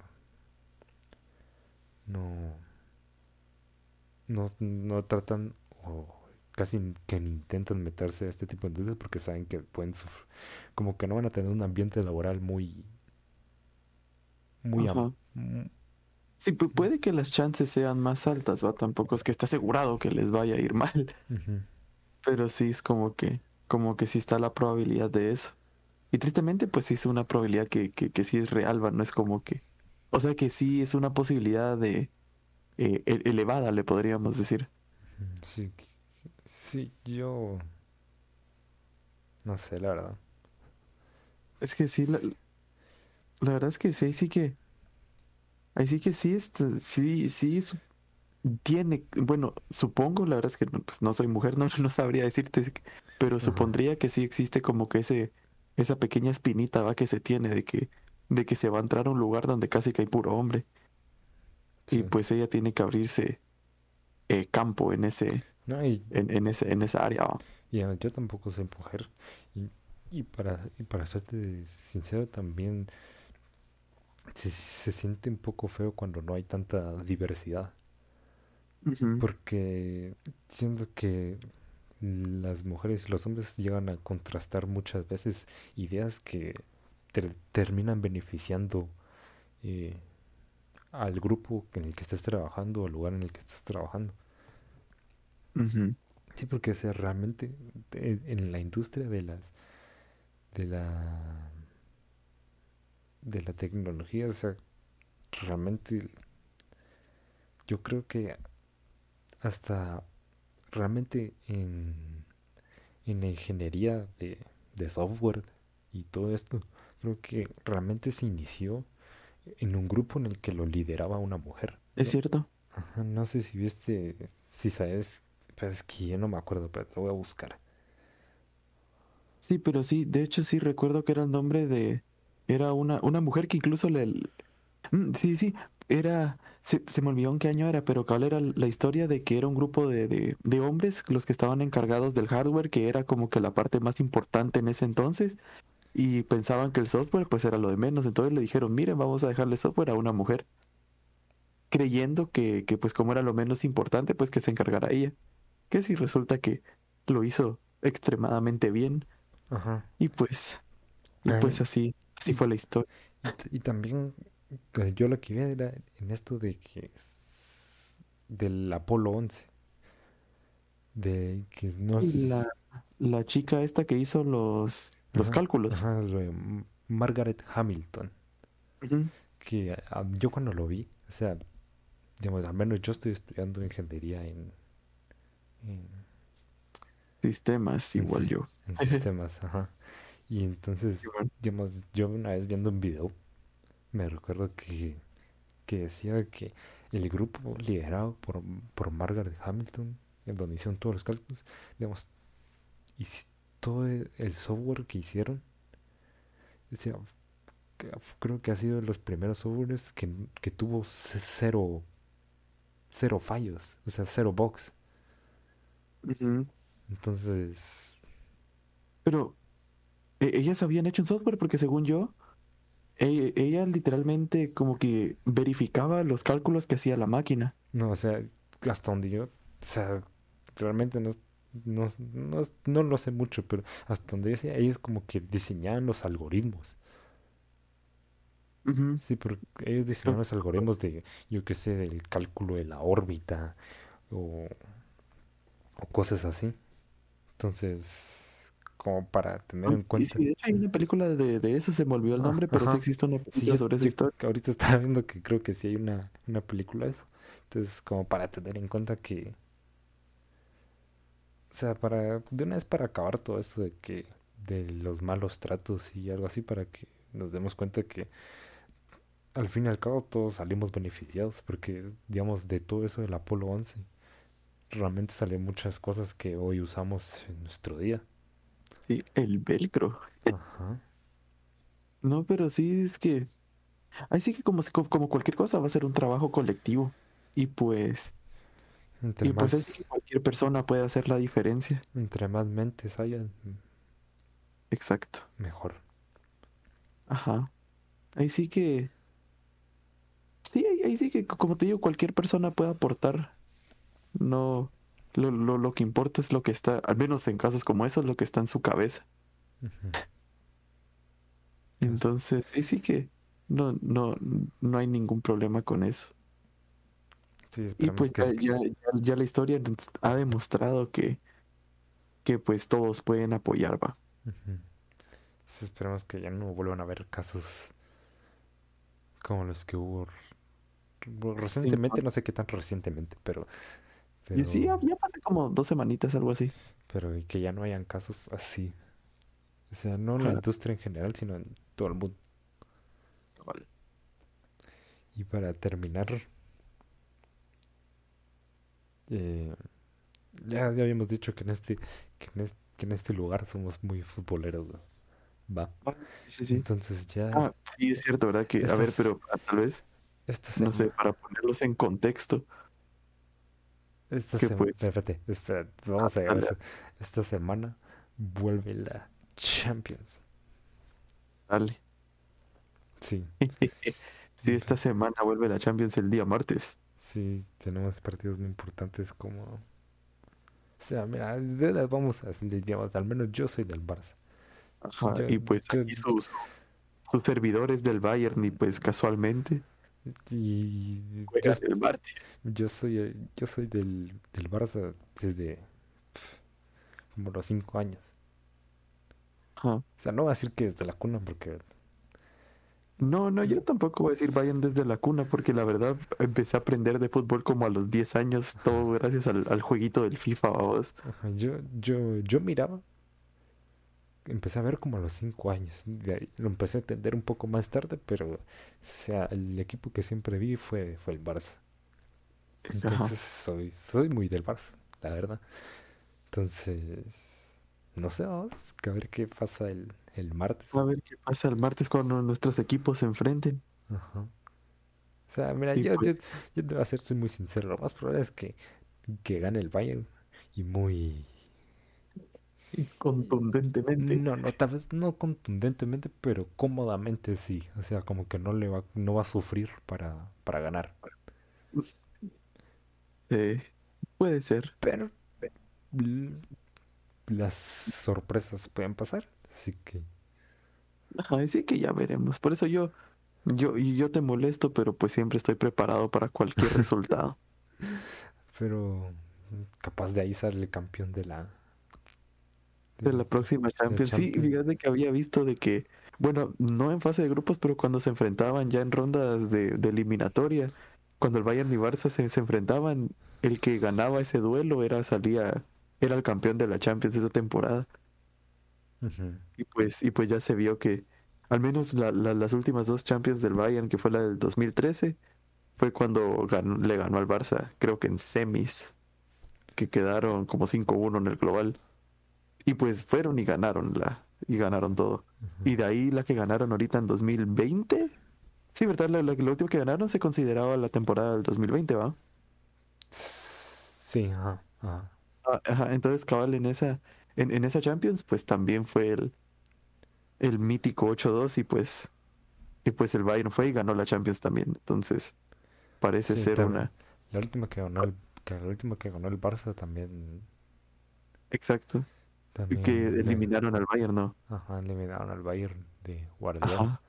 no, no, no tratan o casi que ni intentan meterse a este tipo de industrias porque saben que pueden sufrir, como que no van a tener un ambiente laboral muy, muy, am- Ajá. mu- Sí, pu- puede que las chances sean más altas, ¿va? Tampoco es que está asegurado que les vaya a ir *laughs* mal, pero sí es como que, como que sí está la probabilidad de eso. Y tristemente, pues sí es una probabilidad que, que, que sí es real, ¿va? No es como que, o sea que sí es una posibilidad de eh, e- elevada, le podríamos decir. sí, sí, yo no sé, la verdad. Es que sí, la, la verdad es que sí, ahí sí que, ahí sí que sí, está, sí, sí, tiene, bueno, supongo, la verdad es que no, pues no soy mujer, *laughs* no, no sabría decirte, pero Ajá. supondría que sí existe como que ese, esa pequeña espinita, va, que se tiene de que, de que se va a entrar a un lugar donde casi que hay puro hombre, y pues ella tiene que abrirse eh, campo en ese, No, y, en, en ese, en esa área, y, yo tampoco soy mujer. Y, y para, y para serte sincero, también se, se siente un poco feo cuando no hay tanta diversidad. Porque siento que las mujeres y los hombres llegan a contrastar muchas veces ideas que ter- terminan beneficiando eh, al grupo en el que estés trabajando o al lugar en el que estés trabajando. Sí, porque o sea, realmente en la industria de las de la de la tecnología, o sea, realmente yo creo que hasta realmente en, en la ingeniería de, de software y todo esto, creo que realmente se inició en un grupo en el que lo lideraba una mujer. Es cierto. Ajá, no sé si viste, si sabes, pues es que yo no me acuerdo, pero lo voy a buscar. Sí, pero sí, de hecho sí recuerdo que era el nombre de... Era una, una mujer que incluso le... Mm, sí, sí, era... Se, se me olvidó en qué año era, pero cuál era la historia de que era un grupo de, de, de hombres los que estaban encargados del hardware, que era como que la parte más importante en ese entonces, y pensaban que el software pues era lo de menos, entonces le dijeron, miren, vamos a dejarle software a una mujer, creyendo que, que pues como era lo menos importante, pues que se encargara ella, que si resulta que lo hizo extremadamente bien, Ajá. y pues, y Ay, pues así, así fue la historia. Y, y también eh, yo lo que vi era en esto de que del Apolo 11, de que no... La, la chica esta que hizo los, los Ajá, cálculos. ajá, lo de M- Margaret Hamilton, que ah, yo cuando lo vi, o sea, digamos, al menos yo estoy estudiando ingeniería en, en, Sistemas, en igual yo. en *laughs* sistemas, ajá. Y entonces, digamos, yo una vez viendo un video, me recuerdo que, que decía que el grupo liderado por, por Margaret Hamilton, en donde hicieron todos los cálculos, digamos, y todo el, el software que hicieron, creo que ha sido de los primeros softwares que, que tuvo ce- cero, cero fallos, o sea, cero bugs. Ujú. Entonces, Pero e- ellas habían hecho un software porque según yo, e- ella literalmente como que verificaba los cálculos que hacía la máquina. no, o sea, hasta donde yo, o sea, realmente no, no, no, no lo sé mucho, pero hasta donde yo sé, ellos como que diseñaban los algoritmos. Sí, porque ellos diseñaban los algoritmos de, yo qué sé, del cálculo de la órbita o, o cosas así. Entonces, como para tener Ah, en Sí, cuenta. sí, de hecho hay una película de, de eso, se me olvidó el Ah, nombre, pero sí ajá. existe una Sí, película yo, sobre esa yo historia. *laughs* ahorita estaba viendo que creo que sí hay una, una película de eso. Entonces, como para tener en cuenta que, sea, para, de una vez para acabar todo esto de que, de los malos tratos y algo así, para que nos demos cuenta que al fin y al cabo todos salimos beneficiados, porque, digamos, de todo eso del Apolo 11, realmente salen muchas cosas que hoy usamos en nuestro día. Sí, el velcro. Ajá. No, pero sí es que, ahí sí que como como cualquier cosa va a ser un trabajo colectivo. Y pues, Entre y pues más, que cualquier persona puede hacer la diferencia. entre más mentes hayan, Exacto. mejor. Ajá. Ahí sí que, sí, ahí, ahí sí que, co- como te digo, cualquier persona puede aportar. No, lo, lo, lo que importa es lo que está, al menos en casos como esos, lo que está en su cabeza. Entonces, ahí sí que no, no, no hay ningún problema con eso. Sí, Y pues que ya, es ya, la historia ha demostrado que, que pues todos pueden apoyar, va. Esperemos que ya no vuelvan a haber casos como los que hubo recientemente, no sé qué tan recientemente, pero, Y sí, ya, pero, ya pasé como dos semanitas, algo así. pero que ya no hayan casos así. O sea, no en la industria en general, sino en todo el mundo. Cabal. Y para terminar, eh, ya, ya habíamos dicho que en este, que en este, que en este lugar somos muy futboleros, ¿no? Va. Ah, Sí, sí. Entonces ya Ah, sí, es cierto, ¿verdad? Que, a ver, pero tal vez, no sé, para ponerlos en contexto, esta semana, espérate, espérate, vamos a eso. Esta semana vuelve la Champions. dale. Sí, *laughs* Sí, esta semana vuelve la Champions el día martes. Sí, tenemos partidos muy importantes como... O sea, mira, de las vamos a decir, digamos, al menos yo soy del Barça. Ajá, Yo, y pues yo, aquí sus, sus servidores del Bayern, y pues casualmente y yo, el yo soy, yo soy del, del Barça desde como los cinco años. Ajá. O sea, no voy a decir que desde la cuna porque No, no, yo tampoco voy a decir Bayern desde la cuna, porque la verdad empecé a aprender de fútbol como a los 10 años, todo gracias al, al jueguito del FIFA, vamos. ajá, yo, yo, yo miraba empecé a ver como a los 5 años. De ahí lo empecé a entender un poco más tarde, pero o sea, el equipo que siempre vi fue, fue el Barça. Entonces soy, soy muy del Barça, la verdad. Entonces, no sé, vamos a ver qué pasa el, el martes. A ver qué pasa el martes cuando nuestros equipos se enfrenten. Ajá. O sea, mira, Y yo, pues, yo te voy a ser soy muy sincero. Lo más probable es que, que gane el Bayern y muy... contundentemente. No, no, tal vez no contundentemente, pero cómodamente sí. O sea, como que no le va, no va a sufrir para, para ganar. Eh, puede ser. Pero las sorpresas pueden pasar. Así que sí que ya veremos. Por eso yo, yo, yo te molesto, pero pues siempre estoy preparado para cualquier *laughs* resultado. Pero capaz de ahí sale campeón de la... De la próxima Champions. Sí, Champions. fíjate que había visto de que, bueno, no en fase de grupos, pero cuando se enfrentaban ya en rondas de, de eliminatoria, cuando el Bayern y Barça se, se enfrentaban, el que ganaba ese duelo era salía, era el campeón de la Champions esa temporada. Y pues, y pues ya se vio que al menos la- la- las últimas dos Champions del Bayern, que fue la del 2013, fue cuando ganó- le ganó al Barça, creo que en semis, que quedaron como 5-1 en el global. Y pues fueron y ganaron la, y ganaron todo. Y de ahí la que ganaron ahorita en 2020. Sí, ¿verdad? La, la, la última que ganaron se consideraba la temporada del 2020, ¿va? Sí, ajá, ajá. Ah, Ajá, entonces cabal en esa, en, en esa Champions, pues también fue el, el mítico 8-2 y pues, y pues el Bayern fue y ganó la Champions también. Entonces, parece Sí, ser una. La última que ganó el, que la última que ganó el Barça también, Exacto. también Que le- eliminaron al Bayern, ¿no? ajá, eliminaron al Bayern de Guardiola. Ajá.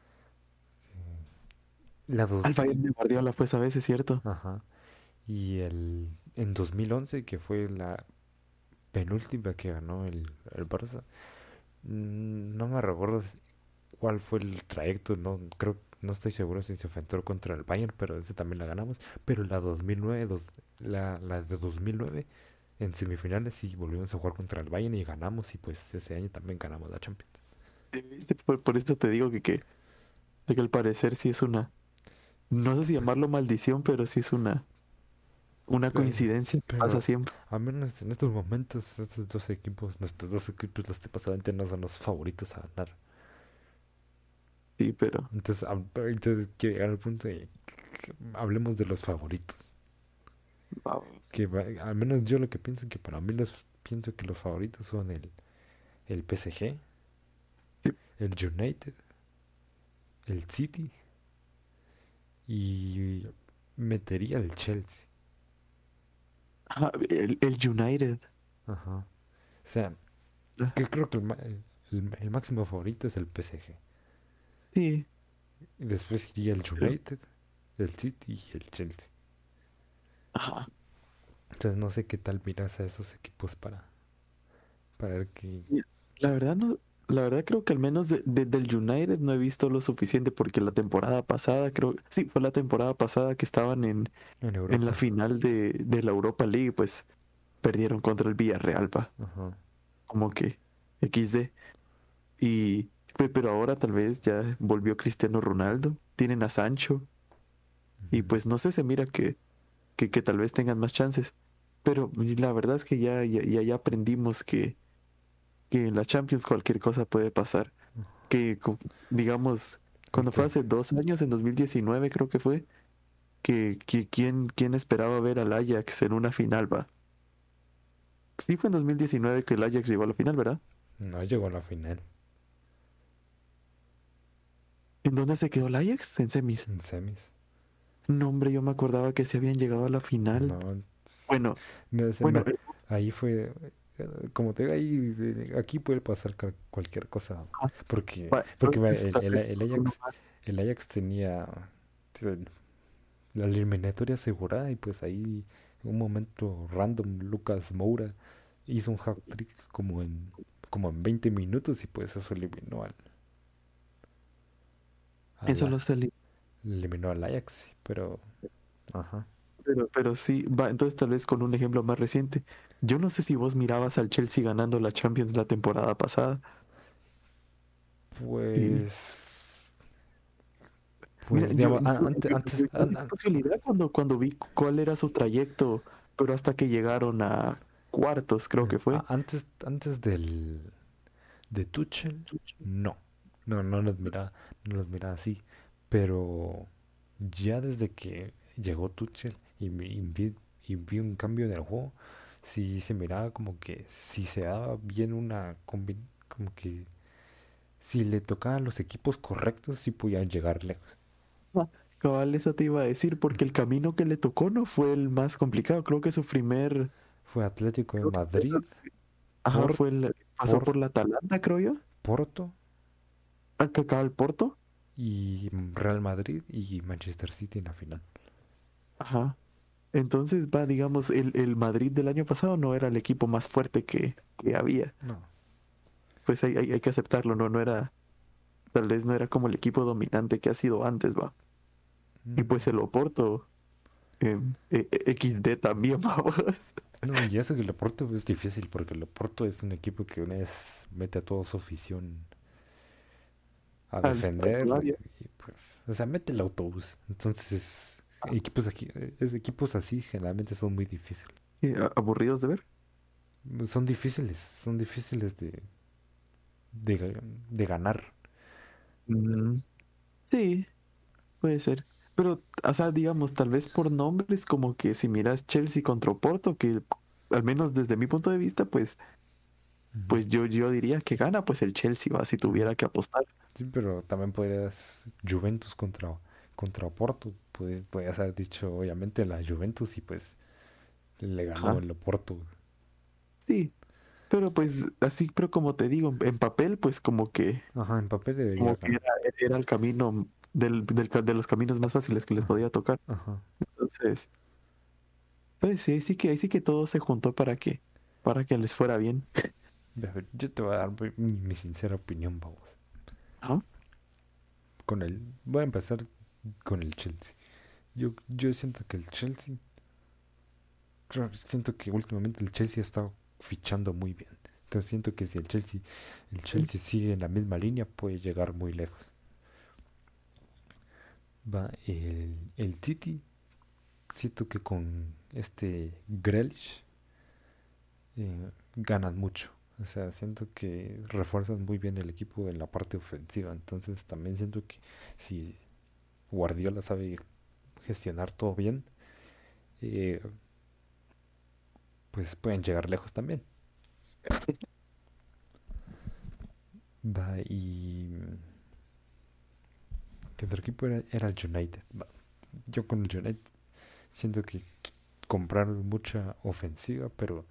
La dos, Al Bayern de Guardiola, pues a veces, ¿cierto? ajá. Y el en 2011 que fue la penúltima que ganó el, el Barça. mm, No me recuerdo cuál fue el trayecto, no creo, no estoy seguro si se enfrentó contra el Bayern, pero ese también la ganamos. Pero la 2009, dos- la, la de 2009 en semifinales sí volvimos a jugar contra el Bayern y ganamos y pues ese año también ganamos la Champions. Por, por eso te digo que, que, que al parecer sí es una. No sé si llamarlo maldición, pero sí es una. Una Pero- coincidencia que pero- pasa siempre. Al menos en estos momentos, estos dos equipos, nuestros dos equipos lastimosamente no son los favoritos a ganar. Sí, pero. Entonces, entonces quiero llegar al punto de que hablemos de los favoritos. Que va- al menos yo lo que pienso que para mí los pienso que los favoritos son el, el PSG, Sí. el United, el City y metería el Chelsea. Ah, el, el United. Ajá. O sea, Ah. que creo que el, el- el máximo favorito es el PSG. Sí. Y después iría el United, el City y el Chelsea. Ajá. Entonces no sé qué tal miras a esos equipos para, para ver qué... La verdad no. La verdad creo que al menos de, de- del United no he visto lo suficiente porque la temporada pasada, creo, sí, fue la temporada pasada que estaban en, En en la final de, de la Europa League, pues perdieron contra el Villarreal, pa. Ajá. como que XD. Y, pe- pero ahora tal vez ya volvió Cristiano Ronaldo, tienen a Sancho, y pues no sé, se mira que, que, que tal vez tengan más chances. Pero la verdad es que ya, ya, ya aprendimos que, que en la Champions cualquier cosa puede pasar. Que, digamos, cuando fue hace dos años, en 2019 creo que fue, que, que ¿quién, quién esperaba ver al Ajax en una final, va? Sí fue en 2019 que el Ajax llegó a la final, ¿verdad? No llegó a la final ¿En dónde se quedó el Ajax? En semis. en semis. No, hombre, yo me acordaba que se habían llegado a la final. No, Bueno, se bueno, me- eh, ahí fue, como te digo, ahí, eh, aquí puede pasar cual- cualquier cosa. Porque, porque el, el- Ajax, el Ajax tenía la eliminatoria asegurada y pues ahí en un momento random Lucas Moura hizo un hat trick como en como en 20 minutos y pues eso eliminó al, Eso lo salí. eliminó al Ajax, pero ajá. Pero, pero sí, va, entonces tal vez con un ejemplo más reciente. Yo no sé si vos mirabas al Chelsea ganando la Champions la temporada pasada. Pues. Mira, Pues, digamos, yo- antes, tuve an- esa an- posibilidad cuando, cuando vi cuál era su trayecto, pero hasta que llegaron a cuartos, creo que fue. antes, antes del de Tuchel, no, no, no los miraba, no los así, pero ya desde que llegó Tuchel y, y vi- y vi un cambio en el juego, sí se miraba como que si se daba bien una como que si le tocaban los equipos correctos, sí podían llegar lejos. Cabal, eso te iba a decir, porque el camino que le tocó no fue el más complicado. Creo que su primer. Fue Atlético de Madrid, Ajá, fue el. Pasó por- por la Atalanta, creo yo. Porto Acá acaba el Porto. y Real Madrid y Manchester City en la final. Ajá. Entonces, va, digamos, el, el Madrid del año pasado no era el equipo más fuerte que, que había. No. Pues hay, hay, hay que aceptarlo, no, no era. Tal vez no era como el equipo dominante que ha sido antes, va. Y pues el Oporto. eh, eh, eh, XD también, *laughs* vamos. No, y eso que el Oporto es difícil porque el Oporto es un equipo que una vez mete a toda su afición a Al- al defender y pues, o sea, mete el autobús. Entonces, equipos aquí, equipos así generalmente son muy difíciles. Aburridos de ver. Son difíciles, son difíciles de, de, de ganar. Mm, sí, puede ser. Pero, o sea, digamos, tal vez por nombres, como que si miras Chelsea contra Oporto, que al menos desde mi punto de vista, pues, pues yo, yo diría que gana, pues el Chelsea va, si tuviera que apostar. Sí, pero también podrías Juventus contra, contra Oporto. Pues podrías haber dicho, obviamente, la Juventus y pues le ganó Ajá. el Oporto. Sí, pero pues así, pero como te digo, en papel, pues como que, Ajá, en papel debería como que era, era el camino del, del de los caminos más fáciles que les podía tocar. Ajá. Entonces, pues sí, sí que, ahí sí que todo se juntó para que, para que les fuera bien. *laughs* Yo te voy a dar mi, sincera opinión, vamos. Ajá. Con el, voy a empezar con el Chelsea. Yo, yo siento que el Chelsea, siento que últimamente el Chelsea ha estado fichando muy bien. Entonces siento que si el Chelsea, el Chelsea sigue en la misma línea, puede llegar muy lejos. Va, el, el City, siento que con este Grealish eh, ganan mucho. O sea, siento que refuerzan muy bien el equipo en la parte ofensiva. Entonces también siento que si Guardiola sabe gestionar todo bien, eh, pues pueden llegar lejos también. Va, y... ¿Qué otro equipo era? El United. Yo con el United siento que compraron mucha ofensiva, pero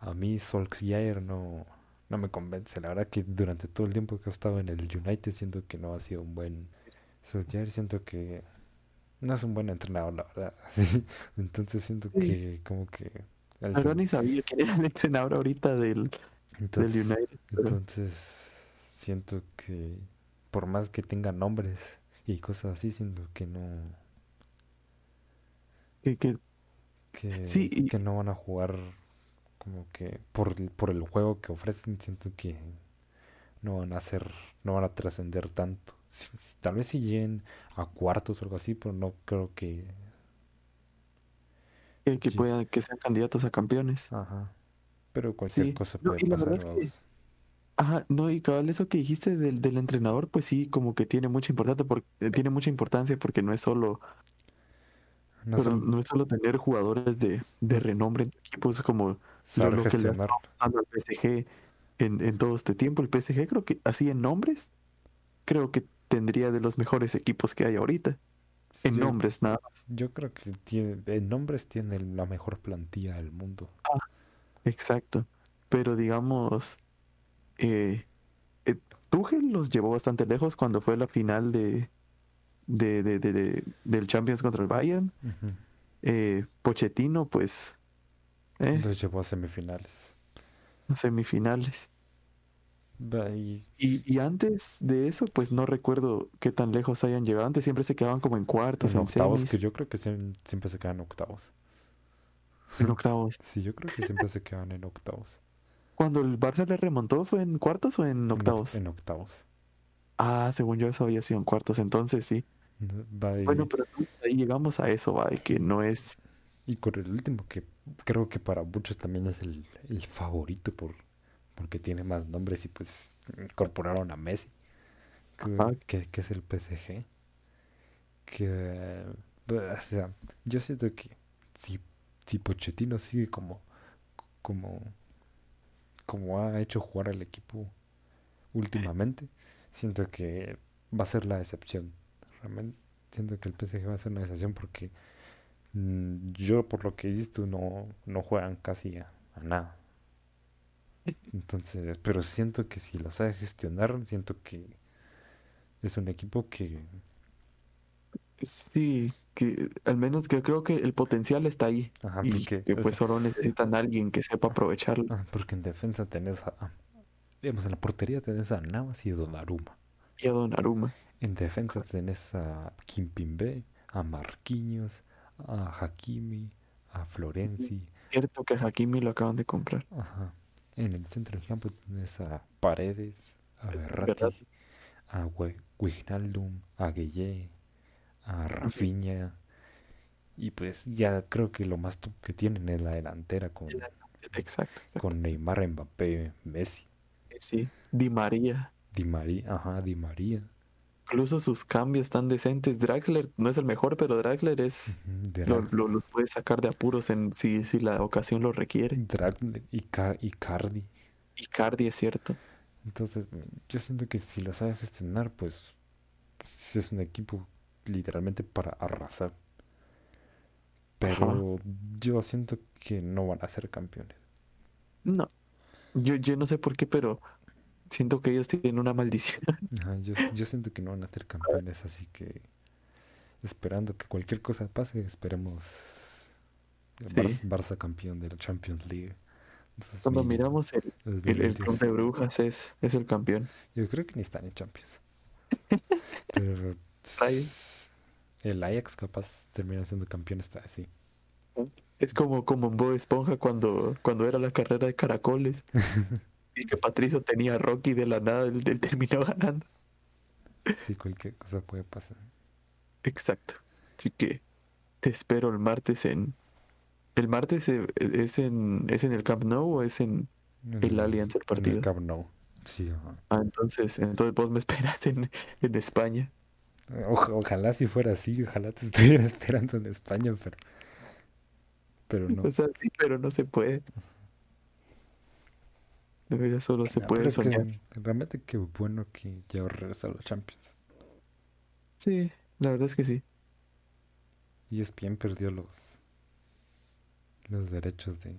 a mí Solskjaer no, no me convence. La verdad que durante todo el tiempo que he estado en el United siento que no ha sido un buen Solskjaer. Siento que no es un buen entrenador, la verdad. *laughs* Entonces siento que como que... el La verdad tem- ni sabía quién era el entrenador ahorita del, del United. pero- entonces siento que por más que tenga nombres y cosas así, siento que no... que- que- que, Sí, y- que no van a jugar como que por, el- por el juego que ofrecen, siento que no van a hacer, no van a trascender tanto. *laughs* Tal vez si lleguen a cuartos o algo así, pero no creo que... que, que puedan, que sean candidatos a campeones. Ajá. Pero cualquier Sí, cosa no, puede la pasar. es que-. Ajá, no, y cabal, eso que dijiste del, del entrenador, pues sí, como que tiene mucha importancia porque tiene mucha importancia porque no es solo, No pero no es solo tener jugadores de, de renombre en tu equipo, es como saber lo que le ha al PSG en, en todo este tiempo. El PSG creo que así en nombres, creo que tendría de los mejores equipos que hay ahorita. En nombres, nada más. Yo creo que tiene, en nombres tiene la mejor plantilla del mundo. Exacto. Pero digamos, eh, eh, Tuchel los llevó bastante lejos cuando fue la final de, de, de- de- de- del Champions contra el Bayern. Eh, Pochettino, pues, eh, Los llevó a semifinales. semifinales. Y antes de eso, pues no recuerdo qué tan lejos hayan llegado. Antes siempre se quedaban como en cuartos, en en octavos, semis, que yo creo que siem- siempre se quedan octavos. en octavos. Sí, yo creo que siempre se quedan en octavos. Cuando el Barça le remontó, ¿fue en cuartos o en En oc- octavos? En octavos. Ah, según yo eso había sido en cuartos, entonces sí. Bueno, pero ahí llegamos a eso, va, que no es... Y con el último, que creo que para muchos también es el, el favorito por, porque tiene más nombres y pues incorporaron a Messi, que, que- es el PSG. Que, o sea, yo siento que si, si Pochettino sigue como, como, como ha hecho jugar al equipo últimamente, siento que va a ser la excepción. Realmente siento que el PSG va a ser una excepción porque Mm, Yo por lo que he visto no, no juegan casi a, a nada. Entonces, pero siento que si lo sabe gestionar, siento que es un equipo que, Sí, que al menos que creo que el potencial está ahí. ajá, Y porque, que o pues sea, solo necesitan a alguien que sepa aprovecharlo. ah, porque en defensa tenés a, digamos, en la portería tenés a Navas y a Donnarumma. Y a Donnarumma. En defensa tenés a Kimpembe, a Marquinhos, a Hakimi, a Florenzi, Cierto que a Hakimi lo acaban de comprar. Ajá. En el centro del campo tienes a Paredes, a Verratti. a Wi- Wijnaldum, a Gueye, a Rafinha. Y pues ya creo que lo más top que tienen es la delantera con, Exacto, exacto. con Neymar, Mbappé, Messi, Sí, Di María. Di María, ajá, Di María, Incluso sus cambios tan decentes. Draxler no es el mejor, pero Draxler es... Lo, lo- puede sacar de apuros en, si, si la ocasión lo requiere. Draxler y Ca- Icardi. Icardi es cierto. Entonces, yo siento que si lo sabe gestionar, pues, pues, es un equipo literalmente para arrasar. Pero yo siento que no van a ser campeones. No. Yo, yo no sé por qué, pero siento que ellos tienen una maldición. *laughs* Ajá, yo, yo siento que no van a ser campeones, así que esperando que cualquier cosa pase, esperemos el Sí. Barça, Barça campeón de la Champions League. Cuando 2000 miramos el, el, el 2026. Club de Brujas es, es el campeón. Yo creo que ni están en Champions. *laughs* Pero el Ajax capaz termina siendo campeón esta vez, sí. Es como, como en Bob Esponja cuando, cuando era la carrera de caracoles. *laughs* y que Patricio tenía a Rocky de la nada, él, él terminó ganando. Sí, cualquier cosa puede pasar. Exacto. Así que te espero el martes en... ¿El martes eh, es en, es en el Camp Nou o es en... El Allianz, el en el partido. Camp Nou. Sí, ajá. Ah, entonces, entonces vos me esperas en, en España. Oja- ojalá si fuera así, ojalá te *laughs* estuviera esperando en España, pero, pero no. O sea, sí, pero no se puede. De verdad solo se No, puede es que soñar. realmente qué bueno que ya regresó a la Champions. Sí, la verdad es que sí. Y ESPN perdió los, los derechos de...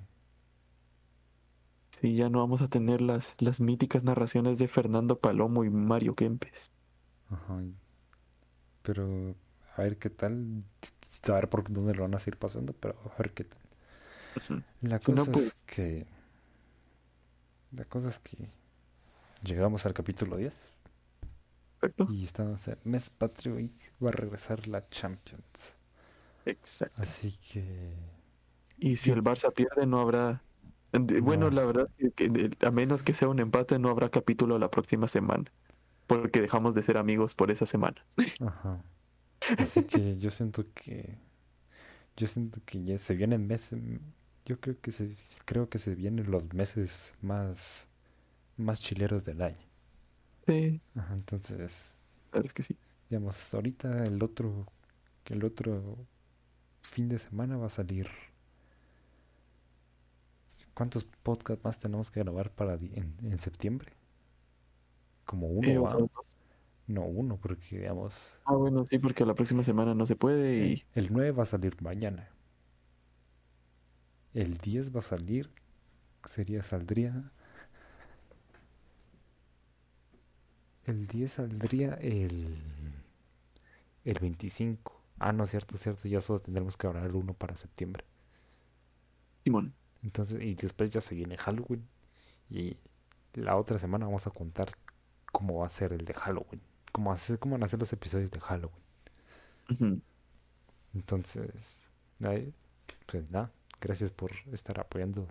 Sí, ya no vamos a tener las, las míticas narraciones de Fernando Palomo y Mario Kempes. Ajá. Pero a ver qué tal. A ver por dónde lo van a seguir pasando, pero a ver qué tal. La no, cosa pues- es que... La cosa es que llegamos al capítulo 10 Perfecto. y estamos en mes patrio y va a regresar la Champions. Exacto. Así que... Y si el Barça pierde, no habrá. Bueno, No. la verdad, a menos que sea un empate, no habrá capítulo la próxima semana. Porque dejamos de ser amigos por esa semana. Ajá. Así que yo siento que... Yo siento que ya se vienen meses... Yo creo que se, creo que se vienen los meses más... Más chileros del año. Sí, Ajá, entonces... es que sí. Digamos, ahorita el otro, el otro fin de semana va a salir. ¿Cuántos podcasts más tenemos que grabar para en, en septiembre? Como uno, Eh, ¿va? No, uno, porque digamos, Ah, bueno, sí, porque la próxima semana no se puede y. el 9 va a salir mañana. El 10 va a salir, sería, saldría. El 10 saldría el, el 25. Ah, no, cierto, cierto, ya solo tendremos que grabar uno para septiembre. Simón. Entonces, y después ya se viene Halloween. Y la otra semana vamos a contar cómo va a ser el de Halloween. Cómo, hacer, cómo van a ser los episodios de Halloween. Entonces, ahí, pues nada, gracias por estar apoyando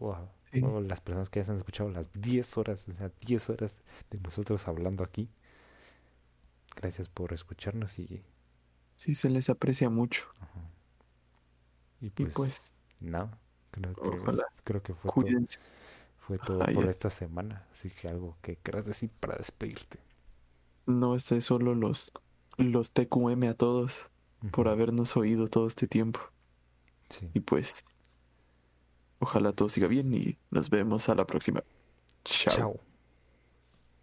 a- Sí. o las personas que ya se han escuchado las 10 horas, o sea, 10 horas de nosotros hablando aquí. Gracias por escucharnos y, Sí, se les aprecia mucho. ajá. y Y pues, pues, nada, creo que, Ojalá. creo que fue todo, fue todo por esta semana. Así que algo que quieras decir para despedirte. No, este es solo los, los TQM a todos por habernos oído todo este tiempo. Sí. Y pues, ojalá todo siga bien y nos vemos a la próxima. Chao. Chao.